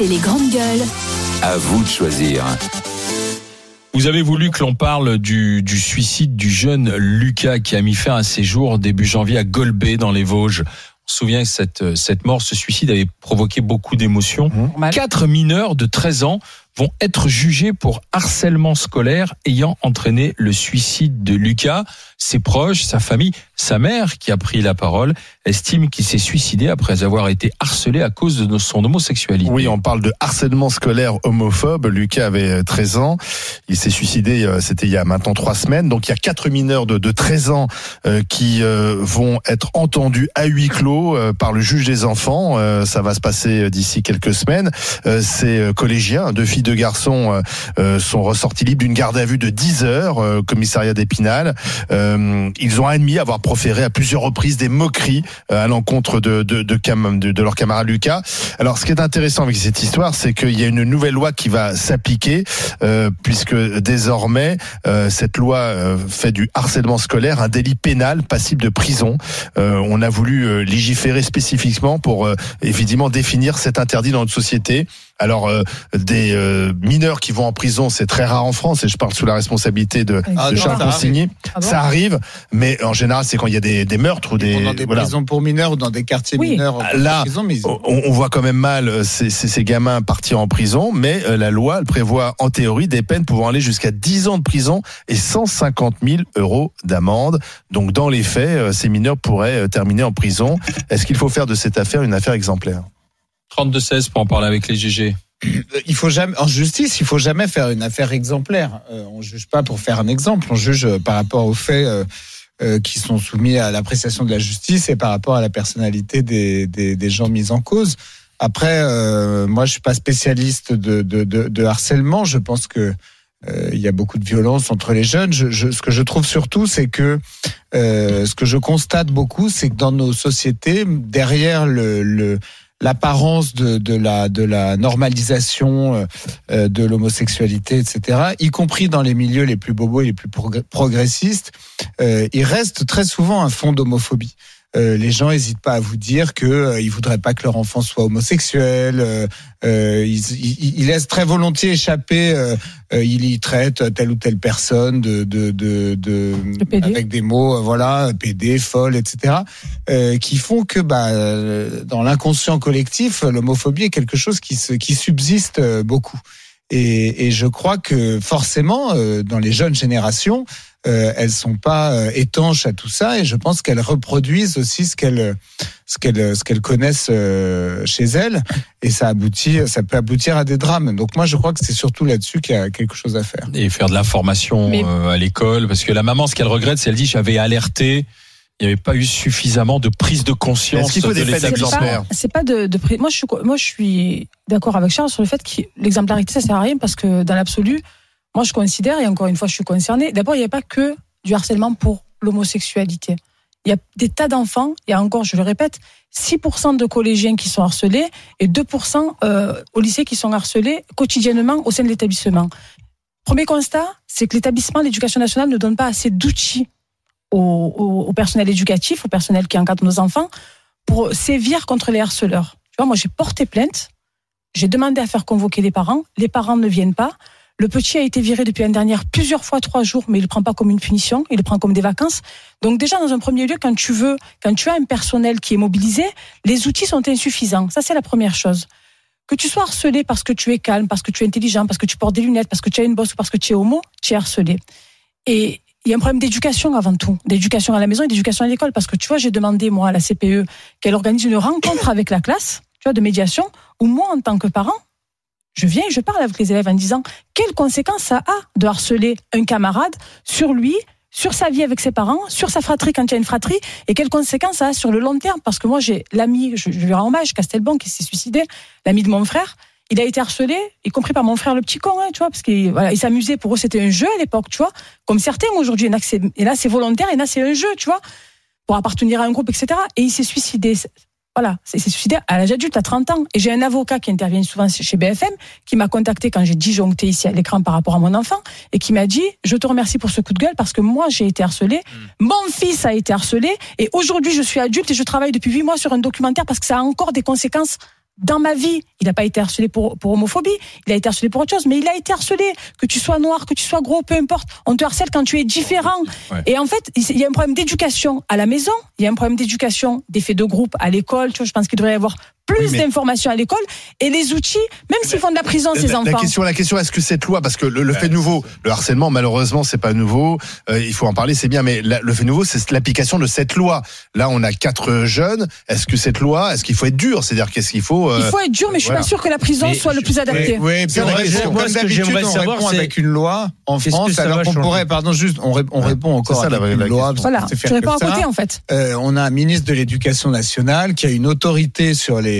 C'est les grandes gueules. À vous de choisir. Vous avez voulu que l'on parle du, du, suicide du jeune Lucas qui a mis fin à ses jours début janvier à Golbet dans les Vosges. On se souvient que cette, cette mort, ce suicide avait provoqué beaucoup d'émotions. Mmh. Quatre mineurs de 13 ans vont être jugés pour harcèlement scolaire ayant entraîné le suicide de Lucas. Ses proches, sa famille, sa mère qui a pris la parole, estime qu'il s'est suicidé après avoir été harcelé à cause de son homosexualité. Oui, on parle de harcèlement scolaire homophobe. Lucas avait 13 ans. Il s'est suicidé, euh, c'était il y a maintenant trois semaines. Donc il y a quatre mineurs de, de 13 ans euh, qui euh, vont être entendus à huis clos euh, par le juge des enfants. Euh, ça va se passer d'ici quelques semaines. Euh, Ces collégiens, deux filles, deux garçons, sont ressortis libres d'une garde à vue de 10 heures, commissariat d'Épinal. Ils ont admis avoir proféré à plusieurs reprises des moqueries à l'encontre de, de, de, de, de leur camarade Lucas. Alors, ce qui est intéressant avec cette histoire, c'est qu'il y a une nouvelle loi qui va s'appliquer, euh, puisque désormais, euh, cette loi euh, fait du harcèlement scolaire un délit pénal passible de prison. on a voulu légiférer spécifiquement pour évidemment définir cet interdit dans notre société. Alors, euh, des euh, mineurs qui vont en prison, c'est très rare en France, et je parle sous la responsabilité de, Ah, de non, Charles ça Consigny. Ah bon ça arrive, mais en général, c'est quand il y a des, des meurtres ou des, dans des voilà. prisons pour mineurs ou dans des quartiers Oui. mineurs. en Là, prison, mais ils- on, on voit quand même mal euh, ces, ces, ces gamins partir en prison, mais euh, la loi elle prévoit en théorie des peines pouvant aller jusqu'à 10 ans de prison et 150 000 euros d'amende. Donc dans les faits, euh, ces mineurs pourraient euh, terminer en prison. Est-ce qu'il faut faire de cette affaire une affaire exemplaire? 32-16 pour en parler avec les GG. il faut jamais en justice, il faut jamais faire une affaire exemplaire. Euh, on juge pas pour faire un exemple, on juge euh, par rapport aux faits euh, euh, qui sont soumis à l'appréciation de la justice et par rapport à la personnalité des, des, gens mis en cause. Après, euh, moi, je suis pas spécialiste de, de, de, harcèlement. Je pense que euh, il y a beaucoup de violence entre les jeunes. Je, je, ce que je trouve surtout, c'est que euh, ce que je constate beaucoup, c'est que dans nos sociétés, derrière le l'apparence de, de la de la normalisation euh, de l'homosexualité, etc., y compris dans les milieux les plus bobos et les plus progr- progressistes, euh, il reste très souvent un fond d'homophobie. Euh, les gens n'hésitent pas à vous dire que euh, ils voudraient pas que leur enfant soit homosexuel. euh, euh, ils, ils- ils laissent très volontiers échapper. Euh, euh, ils y traitent telle ou telle personne de, de, de, de, avec des mots, voilà, PD, folle, etc. euh, qui font que, bah, euh, dans l'inconscient collectif, l'homophobie est quelque chose qui se, qui subsiste euh, beaucoup. Et, et je crois que forcément, euh, dans les jeunes générations, euh, elles sont pas euh, étanches à tout ça, et je pense qu'elles reproduisent aussi ce qu'elles ce qu'elles ce qu'elles connaissent euh, chez elles, et ça aboutit, ça peut aboutir à des drames. Donc moi, je crois que c'est surtout là-dessus qu'il y a quelque chose à faire. Et faire de l'information Mais- euh, à l'école, parce que la maman, ce qu'elle regrette, c'est elle dit j'avais alerté, il n'y avait pas eu suffisamment de prise de conscience Est-ce qu'il faut de des faits l'établissement. exemplaires C'est pas de, de pré- moi je suis moi je suis d'accord avec Charles sur le fait que l'exemplarité ça sert à rien parce que dans l'absolu moi je considère et encore une fois je suis concernée d'abord il n'y a pas que du harcèlement pour l'homosexualité. Il y a des tas d'enfants et encore je le répète 6% de collégiens qui sont harcelés et 2% euh, au lycée qui sont harcelés quotidiennement au sein de l'établissement. Premier constat c'est que l'établissement l'éducation nationale ne donne pas assez d'outils au, au- personnel éducatif au personnel qui encadre nos enfants pour sévir contre les harceleurs. Tu vois, moi, j'ai porté plainte. J'ai demandé à faire convoquer les parents. Les parents ne viennent pas. Le petit a été viré depuis l'année dernière plusieurs fois, trois jours, mais il ne prend pas comme une punition, il le prend comme des vacances. Donc déjà, dans un premier lieu, quand tu veux, quand tu as un personnel qui est mobilisé, les outils sont insuffisants. Ça, c'est la première chose. Que tu sois harcelé parce que tu es calme, parce que tu es intelligent, parce que tu portes des lunettes, parce que tu as une bosse ou parce que tu es homo, tu es harcelé. Et il y a un problème d'éducation avant tout, d'éducation à la maison et d'éducation à l'école. Parce que tu vois, j'ai demandé, moi, à la CPE, qu'elle organise une rencontre avec la classe, tu vois, de médiation, où moi, en tant que parent, je viens et je parle avec les élèves en disant quelles conséquences ça a de harceler un camarade sur lui, sur sa vie avec ses parents, sur sa fratrie quand il y a une fratrie, et quelles conséquences ça a sur le long terme. Parce que moi, j'ai l'ami, je, je lui rends hommage, Castelbon, qui s'est suicidé, l'ami de mon frère, il a été harcelé, y compris par mon frère le petit con, hein, tu vois, parce qu'il voilà, il s'amusait, pour eux c'était un jeu à l'époque, tu vois, comme certains aujourd'hui, et là c'est volontaire, et là c'est un jeu, tu vois, pour appartenir à un groupe, etc. Et il s'est suicidé. Voilà, il s'est suicidé à l'âge adulte, à 30 ans. Et j'ai un avocat qui intervient souvent chez BFM, qui m'a contacté quand j'ai disjoncté ici à l'écran par rapport à mon enfant, et qui m'a dit, je te remercie pour ce coup de gueule, parce que moi j'ai été harcelé, mon fils a été harcelé, et aujourd'hui je suis adulte et je travaille depuis 8 mois sur un documentaire parce que ça a encore des conséquences dans ma vie, il n'a pas été harcelé pour, pour homophobie, il a été harcelé pour autre chose, mais il a été harcelé, que tu sois noir, que tu sois gros, peu importe. On te harcèle quand tu es différent. Ouais. Et en fait, il y a un problème d'éducation à la maison, il y a un problème d'éducation, d'effet de groupe à l'école. Tu vois, je pense qu'il devrait y avoir plus Oui, mais- d'informations à l'école et les outils, même s'ils font de la prison, ces la, la enfants. question, la question, est-ce que cette loi, parce que le, le fait nouveau, le harcèlement, malheureusement, c'est pas nouveau. euh, il faut en parler, c'est bien, mais la- le fait nouveau, c'est l'application de cette loi. Là, on a quatre jeunes. Est-ce que cette loi, est-ce qu'il faut être dur? C'est-à-dire, qu'est-ce qu'il faut euh, Il faut être dur, mais je suis voilà. pas sûr que la prison Mais soit le je- plus adapté. Oui, oui, puis C'est on la question. comme Moi, que d'habitude, on savoir, répond c'est- avec une loi en France, ça alors qu'on pourrait, pardon, juste, on, ré- on Ouais, répond encore avec la- une loi. Voilà, faire réponds à côté en fait. Euh, on a un ministre de l'Éducation nationale qui a une autorité sur les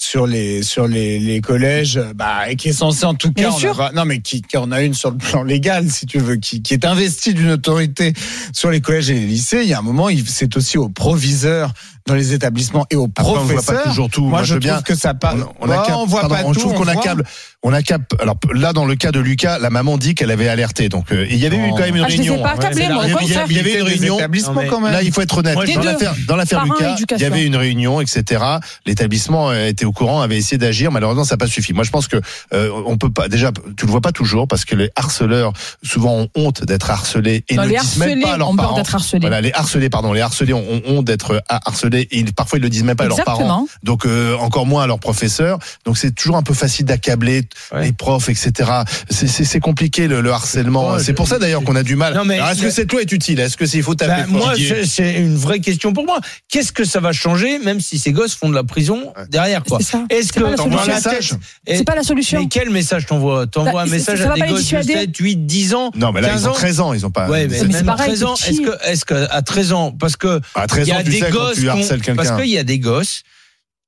sur les sur les, les collèges, bah, et qui est censé en tout cas, non mais qui, qui en a une sur le plan légal, si tu veux, qui, qui est investi d'une autorité sur les collèges et les lycées. Il y a un moment, il- c'est aussi aux proviseurs dans les établissements et aux Après, on voit professeurs. pas toujours tout. Moi, je veux trouve bien. que ça part. On, on Bah, accable- on voit pardon, pas on tout. trouve qu'on accable. On accable. Alors là, dans le cas de Lucas, la maman dit qu'elle avait alerté. Donc, euh, il y avait eu quand même une Ah, je réunion. pas moi, au il y il avait une réunion. quand même. Là, il faut être honnête. Moi, dans l'affaire, Lucas, il y avait une réunion, etc. L'établissement était au courant, avait essayé d'agir. Malheureusement, ça n'a pas suffi. Moi, je pense que euh, on peut pas. Déjà, tu le vois pas toujours parce que les harceleurs souvent ont honte d'être harcelés et Non, ne les disent même pas à leurs parents. d'être harcelés. Voilà, les harcelés, pardon, les harcelés ont, ont honte d'être harcelés et ils- parfois ils le disent même pas à leurs parents. Exactement. Donc euh, encore moins à leurs professeurs. Donc c'est toujours un peu facile d'accabler Ouais. les profs, etc. C'est- C'est c'est compliqué le, le harcèlement. Ouais, c'est pour ça d'ailleurs qu'on a du mal. Non, mais- Alors, Est-ce que cette loi est utile? Est-ce que s'il faut taper Bah, moi, c'est- c'est une vraie question pour moi. Qu'est-ce que ça va changer, même si ces gosses font de la prison Ouais. derrière, quoi? C'est ça. Est-ce que pas la dans solution. la message C'est pas la solution. mais quel message t'envoies T'envoies Bah, un c'est- message ça à des gosses de dissuader. 7, 8, 10 ans Non, mais là 15 ils ont ans 13 ans, ils ont pas. Ouais, mais, même à pareil, 13 ans, est-ce que, est-ce que à 13 ans, parce que à il 13 y ans, a tu des sais quand gosses, tu harcèles parce quelqu'un. qu'il y a des gosses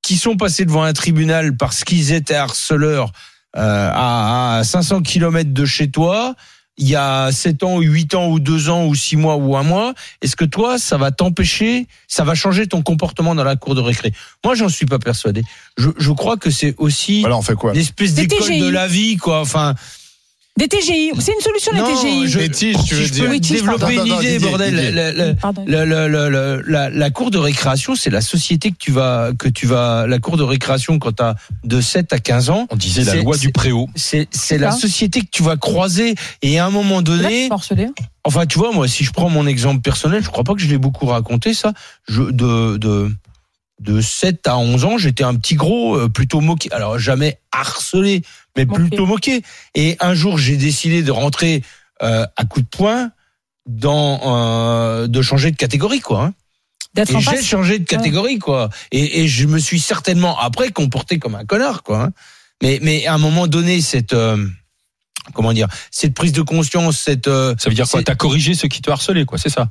qui sont passés devant un tribunal parce qu'ils étaient harceleurs euh, à, à 500 kilomètres de chez toi. Il y a 7 ans, ou 8 ans, ou 2 ans, ou 6 mois, ou un mois. Est-ce que toi, ça va t'empêcher, ça va changer ton comportement dans la cour de récré? Moi, j'en suis pas persuadé. Je, je crois que c'est aussi Voilà, on fait quoi? l'espèce Des d'école de la vie, quoi. Enfin, Des TGI, c'est une solution les non, TGI. je, Les tiges, tu veux si je dire. peux Oui, tiges, développer pardon. une Non, non, idée, bordel. La, la cour de récréation, c'est la société que tu vas, que tu vas, la cour de récréation quand tu as de 7 à 15 ans. On disait la loi du préau. C'est, la société que tu vas croiser et à un moment donné, tu peux harceler. enfin, tu vois, moi, si je prends mon exemple personnel, je crois pas que je l'ai beaucoup raconté, ça. Je, de, de, de 7 à 11 ans, j'étais un petit gros, euh, plutôt moqué. Alors, jamais harcelé, mais Moqué. plutôt moqué. Et un jour, j'ai décidé de rentrer euh, à coup de poing dans, euh, de changer de catégorie, quoi. hein. Et j'ai changé de catégorie, quoi. Et, et je me suis certainement après comporté comme un connard, quoi. hein. Mais, mais à un moment donné, cette euh, comment dire, cette prise de conscience, cette euh, Ça veut dire quoi? T'as corrigé ceux qui te harcelaient, quoi, c'est ça?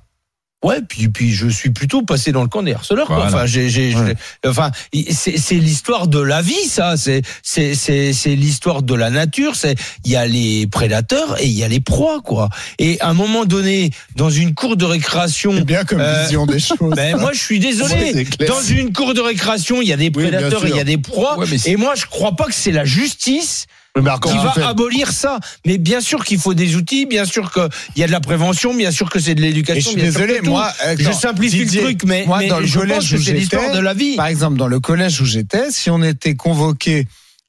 Ouais, puis puis je suis plutôt passé dans le camp des harceleurs, quoi. Voilà. Enfin, j'ai, j'ai, Ouais. enfin, c'est c'est l'histoire de la vie, ça. C'est c'est c'est c'est l'histoire de la nature. C'est il y a les prédateurs et il y a les proies, quoi. Et à un moment donné, dans une cour de récréation, C'est bien comme Euh, vision des choses. ben moi je suis désolé. Dans une cour de récréation, il y a des prédateurs et il y a des proies. Ouais, et moi, je crois pas que c'est la justice qui va fait abolir ça. Mais bien sûr qu'il faut des outils, bien sûr qu'il y a de la prévention, bien sûr que c'est de Et je l'éducation. suis désolé, moi, je simplifie Didier, le truc, mais, moi, mais dans le je collège pense que c'est l'histoire de la vie. Par exemple, dans le collège où j'étais, si on était convoqué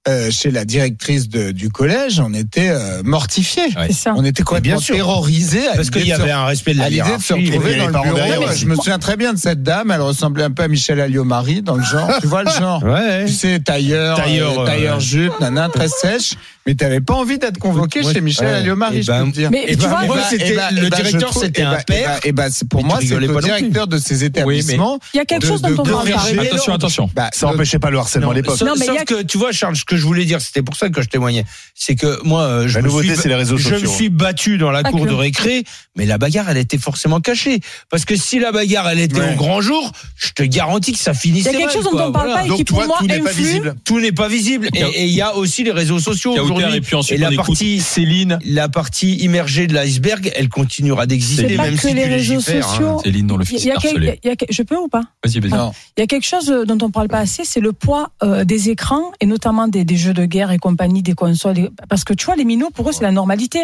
euh, chez la directrice de- du collège, on était euh, mortifié. Ouais. C'est ça. On était complètement bien sûr. terrorisé à Parce l'idée qu'il y de se- avait un respect de la à l'idée de se hiérarchie. retrouver et dans le bureau. derrière Ouais, aussi. Je me souviens très bien de cette dame. Elle ressemblait un peu à Michel Alliot-Marie dans le genre. tu vois le genre? Ouais. Tu sais, tailleur, Tailleur, euh, euh, tailleur jupe, nana, très sèche. Mais t'avais pas envie d'être convoqué Moi, chez Michel ouais. Alliot-Marie, Eh je ben, peux te dire. Mais Et tu ben, vois, moi, ben, c'était le ben, je directeur, c'était un père. ben, c'est- pour moi, tu c'est le directeur de ces établissements. il y a quelque chose dont on parle pas. corriger- Attention, attention. Bah, Ça le- empêchait pas le harcèlement à l'époque. Sauf, Non, mais sauf il y a- que tu vois, Charles, ce que je voulais dire, c'était pour ça que je témoignais, c'est que moi, euh, je me suis, je battu dans la cour de récré, mais la bagarre, elle était forcément cachée. Parce que si la bagarre, elle était au grand jour, je te garantis que ça Il y finissait a quelque chose dont on parle Voilà. pas et Donc, qui tu pour moi tout n'est pas influe. visible. Tout n'est pas visible. Et et il y a aussi les réseaux sociaux aujourd'hui. et puis ensuite Et la partie- Céline. La partie immergée de l'iceberg, elle continuera d'exister, même que si les tu réseaux hein. sociaux. Céline dont le Je peux ou pas? Vas-y, vas-y. Il y a quelque chose euh, dont on parle pas assez, c'est le poids euh, des écrans et notamment des, des jeux de guerre et compagnie, des consoles. et- Parce que tu vois, les minots, pour eux, c'est la normalité.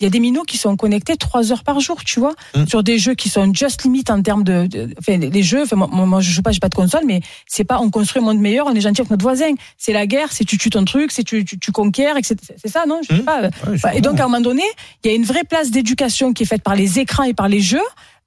Il y a des minots qui sont connectés trois heures par jour, tu vois, Mm. sur des jeux qui sont just limite en termes de, de- enfin, les jeux. Enfin, moi, moi, je joue pas, j'ai pas de console, mais c'est pas on construit un monde meilleur, on est gentil avec notre voisin. C'est la guerre, c'est tu tues ton truc, c'est tu, tu, tu conquiers. C'est ça, non Je sais Mm. pas. Voilà. Et donc à un moment donné, il y a une vraie place d'éducation qui est faite par les écrans et par les jeux.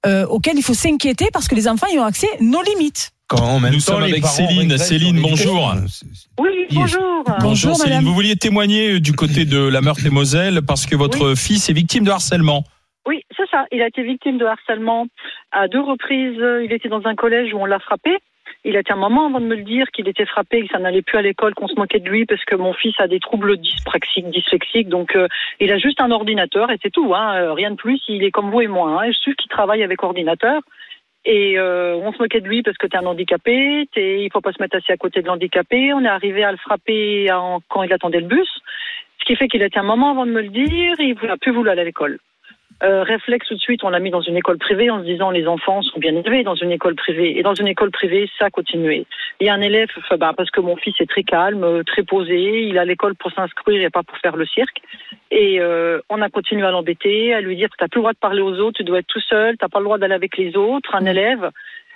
Euh, auxquels il faut s'inquiéter parce que les enfants ils ont accès nos limites. Quand en même Nous sommes avec Céline. Céline, bonjour. C'est- Oui, bonjour. Bonjour Céline, madame. vous vouliez témoigner euh, du côté de la Meurthe-et-Moselle parce que votre fils est victime de harcèlement. Oui, c'est ça. Il a été victime de harcèlement à deux reprises. Il était dans un collège où on l'a frappé. Il a été un moment avant de me le dire qu'il était frappé, que ça n'allait plus à l'école, qu'on se moquait de lui parce que mon fils a des troubles dyspraxiques, dyslexiques. Donc, euh, il a juste un ordinateur et c'est tout. Hein, euh, rien de plus. Il est comme vous et moi. Hein, je suis qu'il travaille avec ordinateur. Et euh, on se moquait de lui parce que t'es un handicapé, t'es, il faut pas se mettre assis à côté de l'handicapé. On est arrivé à le frapper quand il attendait le bus, ce qui fait qu'il a été un moment avant de me le dire. Il n'a plus voulu aller à l'école. Euh, réflexe tout de suite, on l'a mis dans une école privée en se disant les enfants sont bien élevés dans une école privée. Et dans une école privée, ça a continué. Il y a un élève, bah, parce que mon fils est très calme, très posé, il a l'école pour s'inscrire et pas pour faire le cirque. Et euh, on a continué à l'embêter, à lui dire n'as plus le droit de parler aux autres, tu dois être tout seul, tu n'as pas le droit d'aller avec les autres. Un élève,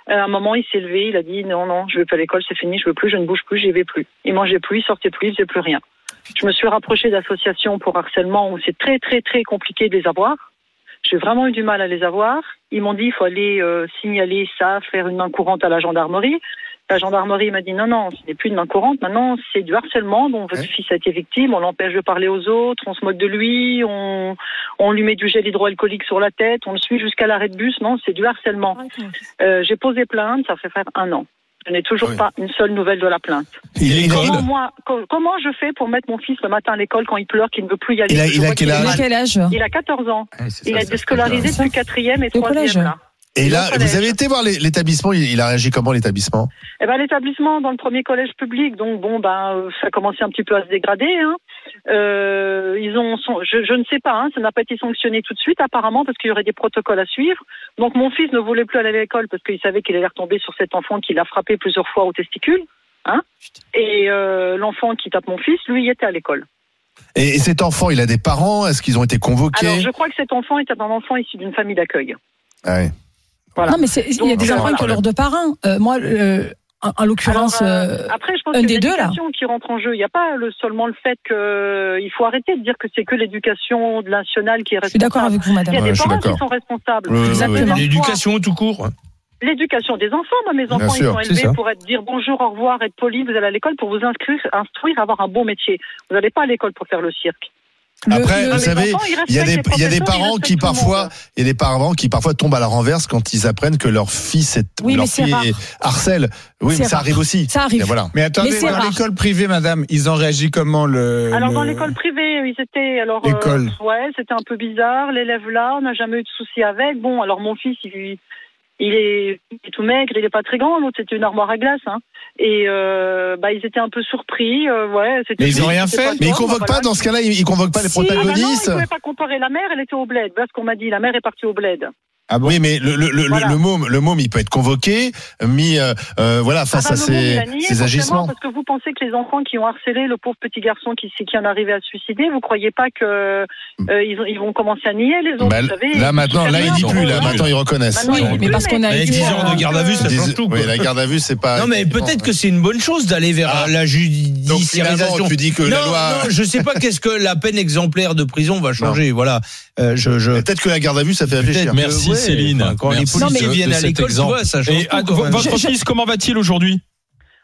euh, à un moment, il s'est levé, il a dit non, non, je vais plus à l'école, c'est fini, je veux plus, je ne bouge plus, j'y vais plus. Il mangeait plus, il sortait plus, il faisait plus rien. Je me suis rapprochée d'associations pour harcèlement où c'est très, très, très compliqué de les avoir. J'ai vraiment eu du mal à les avoir. Ils m'ont dit il faut aller euh, signaler ça, faire une main courante à la gendarmerie. La gendarmerie m'a dit non, non, ce n'est plus une main courante. Maintenant, c'est du harcèlement dont votre Ouais. fils a été victime. On l'empêche de parler aux autres, on se moque de lui, on, on lui met du gel hydroalcoolique sur la tête, on le suit jusqu'à l'arrêt de bus. Non, c'est du harcèlement. Euh, J'ai posé plainte, ça fait faire un an. Je n'ai toujours Oui. pas une seule nouvelle de la plainte. Il, Comment, moi, co- comment je fais pour mettre mon fils le matin à l'école quand il pleure, qu'il ne veut plus y aller? Il a- il quel âge? Mal. quel âge? Il a 14 ans. Il ça, a été scolarisé depuis quatrième et Le collège. troisième là. Et là, vous avez été voir l'établissement, il, a réagi comment l'établissement? Eh ben l'établissement dans le premier collège public, donc bon ben euh, ça commençait un petit peu à se dégrader. Hein. Euh, ils ont, son- je, je ne sais pas, hein, ça n'a pas été sanctionné tout de suite apparemment parce qu'il y aurait des protocoles à suivre. Donc mon fils ne voulait plus aller à l'école parce qu'il savait qu'il allait retomber sur cet enfant qui l'a frappé plusieurs fois au testicule. Hein. Et euh, l'enfant qui tape mon fils, lui, il était à l'école. et, et cet enfant, il a des parents? Est-ce qu'ils ont été convoqués? Alors je crois que cet enfant était un enfant issu d'une famille d'accueil. Ah ouais. Voilà. Non, mais c'est- il y a des enfants qui ont leurs deux parents. Euh, moi, euh, en, en l'occurrence, Alors, euh, euh, après, je pense un que des deux, là. l'éducation qui rentre en jeu. Il n'y a pas le, seulement le fait que il faut arrêter de dire que c'est que l'éducation nationale qui est je suis d'accord responsable. avec vous, madame. Il y a Ouais, des parents qui sont responsables. L'éducation tout court. L'éducation des enfants. Moi, mes enfants, sûr, ils sont élevés pour être dire bonjour, au revoir, être poli. Vous allez à l'école pour vous inscrire, instruire, avoir un bon métier. Vous n'allez pas à l'école pour faire le cirque. Après, le- vous savez, il y a des, y a parents qui parfois, il y a des parents qui parfois tombent à la renverse quand ils apprennent que leur fils est, Oui, ou leur fille est harcèle. Oui, mais ça rare. arrive aussi. Ça arrive. Voilà. Mais attendez, Mais dans l'école privée, madame, ils ont réagi comment le Alors dans le- l'école privée, ils étaient alors École. euh, ouais, c'était un peu bizarre. L'élève là, on n'a jamais eu de souci avec. Bon, alors mon fils, il, il est, il est tout maigre, il est pas très grand. L'autre c'était une armoire à glace, hein. Et euh, bah ils étaient un peu surpris. euh, ouais. Mais ils ont tout, rien fait. Mais ils convoquent bah, pas voilà. dans ce cas-là, ils convoquent pas les Si. Ah bah non, protagonistes. ils pouvaient pas comparer. La mère, elle était au bled. Voilà ce qu'on m'a dit. La mère est partie au bled. Ah bon Oui, mais le, le, le, Voilà. le môme, le môme, il peut être convoqué, mis, euh, euh, voilà, face Ah à bah, ses, a nié, ses agissements. Parce que vous pensez que les enfants qui ont harcelé le pauvre petit garçon qui, qui en arrivait à se suicider, vous croyez pas que euh, ils, ont- ils vont commencer à nier les autres Bah, vous savez, là maintenant, là il dit Ils ont plus, là maintenant ils reconnaissent. Maintenant, Oui, disent mais parce qu'on a Avec été, 10 ans de euh, garde à vue, ça change tout. oui, quoi. la garde à vue, c'est pas. Non, mais peut-être que c'est une bonne chose d'aller vers Ah. la Donc judiciarisation. tu dis que non, la loi. non, je sais pas qu'est-ce que la peine exemplaire de prison va changer. Voilà. Euh, je, je... Peut-être que la garde à vue, ça fait réfléchir. Merci, que, Céline. enfin, Quand Merci les policiers viennent à l'école, ça change Et tout, votre fils, comment va-t-il aujourd'hui?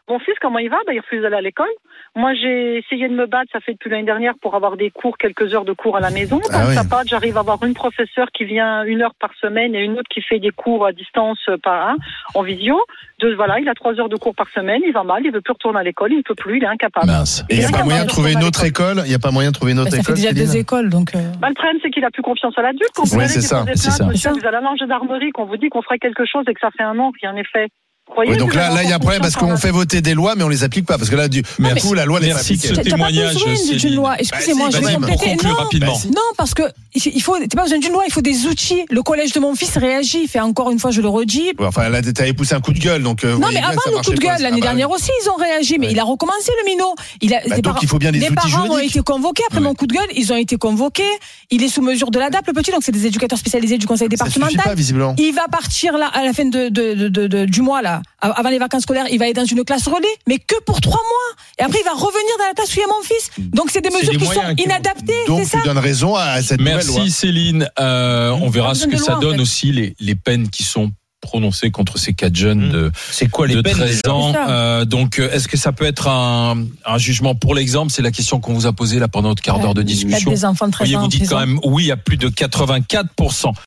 Mon fils, comment il va? Bah, Il refuse d'aller à l'école. Moi, j'ai essayé de me battre, ça fait depuis l'année dernière, pour avoir des cours, quelques heures de cours à la maison. Ah Dans oui. sa patte, j'arrive à avoir une professeure qui vient une heure par semaine et une autre qui fait des cours à distance euh, par un, en visio. Deux, voilà, il a trois heures de cours par semaine, il va mal, il veut plus retourner à l'école, il ne peut plus, il est incapable. Mince. Et il n'y a y pas a moyen de trouver une autre école? Il n'y a pas moyen de trouver une autre bah, ça fait école déjà deux écoles, donc. euh, Bah, le problème, c'est qu'il a plus confiance à l'adulte. Quand Oui, c'est ça, ça. ça. vous allez à la gendarmerie, qu'on vous dit qu'on fera quelque chose et que ça fait un an, rien n'est fait. Croyez Oui, donc là, les là, il y a un problème parce qu'on fait voter des lois, mais on les applique pas. Parce que là, du, du coup, la loi n'est pas Merci de appliquée. ce T'as pas témoignage, besoin d'une loi. Excusez-moi, Bah, je vais si, Pour compléter. conclure Non, rapidement. Non, parce que il faut, t'as pas besoin d'une loi, il faut des outils. Le collège de mon fils réagit, il fait encore une fois, je le redis. Ouais, Enfin, là, t'avais poussé un coup de gueule, donc. euh, Non, mais avant le coup de gueule, Ah l'année bah, dernière aussi, ils ont réagi, mais Ouais. il a recommencé le minot. Il a, Bah, donc, parents- il faut bien des les outils parents ont été convoqués après mon coup de gueule, ils ont été convoqués. Il est sous mesure de l'ADAP, le petit, donc c'est des éducateurs spécialisés du conseil départemental. pas, visiblement. Il va partir là à la fin de- du mois là, avant les vacances scolaires. Il va aller dans une classe relais, mais que pour trois mois. Et après, il va revenir dans la classe où il y a mon fils. Donc c'est des mesures des qui sont qui- inadaptées, Donc, ça. tu donnes raison à cette nouvelle loi. Merci Céline. Euh, on verra ce que ça loi, en donne fait. aussi les, les peines qui sont prononcées contre ces quatre jeunes Mmh. de, C'est quoi les de peines 13 déjà ans. Euh, donc, euh, est-ce que ça peut être un, un jugement pour l'exemple? C'est la question qu'on vous a posée là pendant notre quart d'heure de discussion. des enfants de 13 Voyez, ans vous dites quand même oui à plus de 84%.